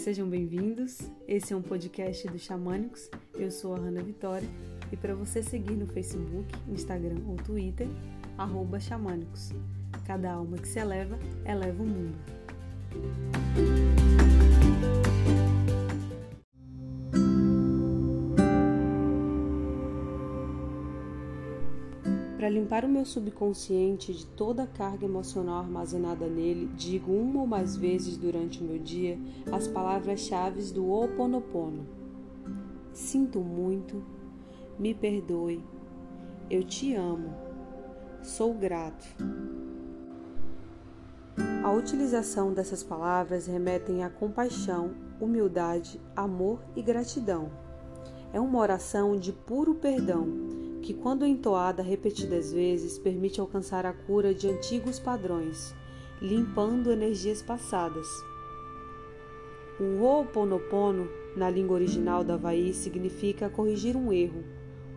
Sejam bem-vindos. Esse é um podcast do Xamânicos. Eu sou a Hanna Vitória e para você seguir no Facebook, Instagram ou Twitter, Xamânicos. Cada alma que se eleva, eleva o mundo. Para limpar o meu subconsciente de toda a carga emocional armazenada nele, digo uma ou mais vezes durante o meu dia as palavras-chave do Ho Oponopono. Sinto muito, me perdoe, eu te amo, sou grato. A utilização dessas palavras remetem à compaixão, humildade, amor e gratidão. É uma oração de puro perdão que, quando entoada repetidas vezes, permite alcançar a cura de antigos padrões, limpando energias passadas. O Ho'oponopono, na língua original da Havaí, significa corrigir um erro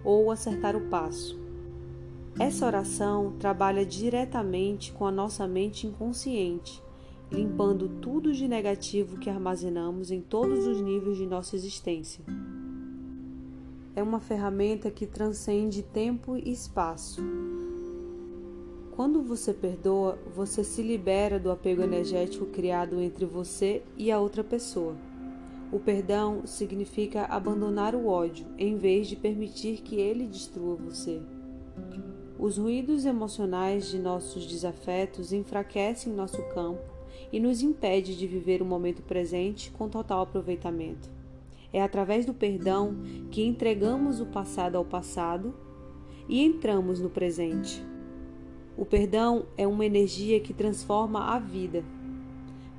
ou acertar o passo. Essa oração trabalha diretamente com a nossa mente inconsciente, limpando tudo de negativo que armazenamos em todos os níveis de nossa existência é uma ferramenta que transcende tempo e espaço. Quando você perdoa, você se libera do apego energético criado entre você e a outra pessoa. O perdão significa abandonar o ódio em vez de permitir que ele destrua você. Os ruídos emocionais de nossos desafetos enfraquecem nosso campo e nos impede de viver o momento presente com total aproveitamento. É através do perdão que entregamos o passado ao passado e entramos no presente. O perdão é uma energia que transforma a vida.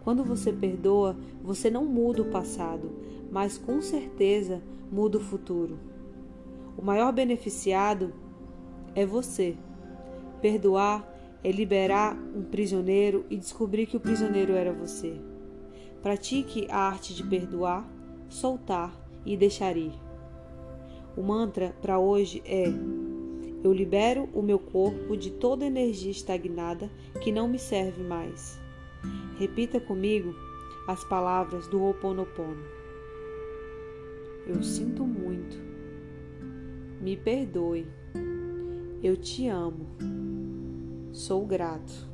Quando você perdoa, você não muda o passado, mas com certeza muda o futuro. O maior beneficiado é você. Perdoar é liberar um prisioneiro e descobrir que o prisioneiro era você. Pratique a arte de perdoar soltar e deixar ir. O mantra para hoje é: Eu libero o meu corpo de toda energia estagnada que não me serve mais. Repita comigo as palavras do Ho Oponopono. Eu sinto muito. Me perdoe. Eu te amo. Sou grato.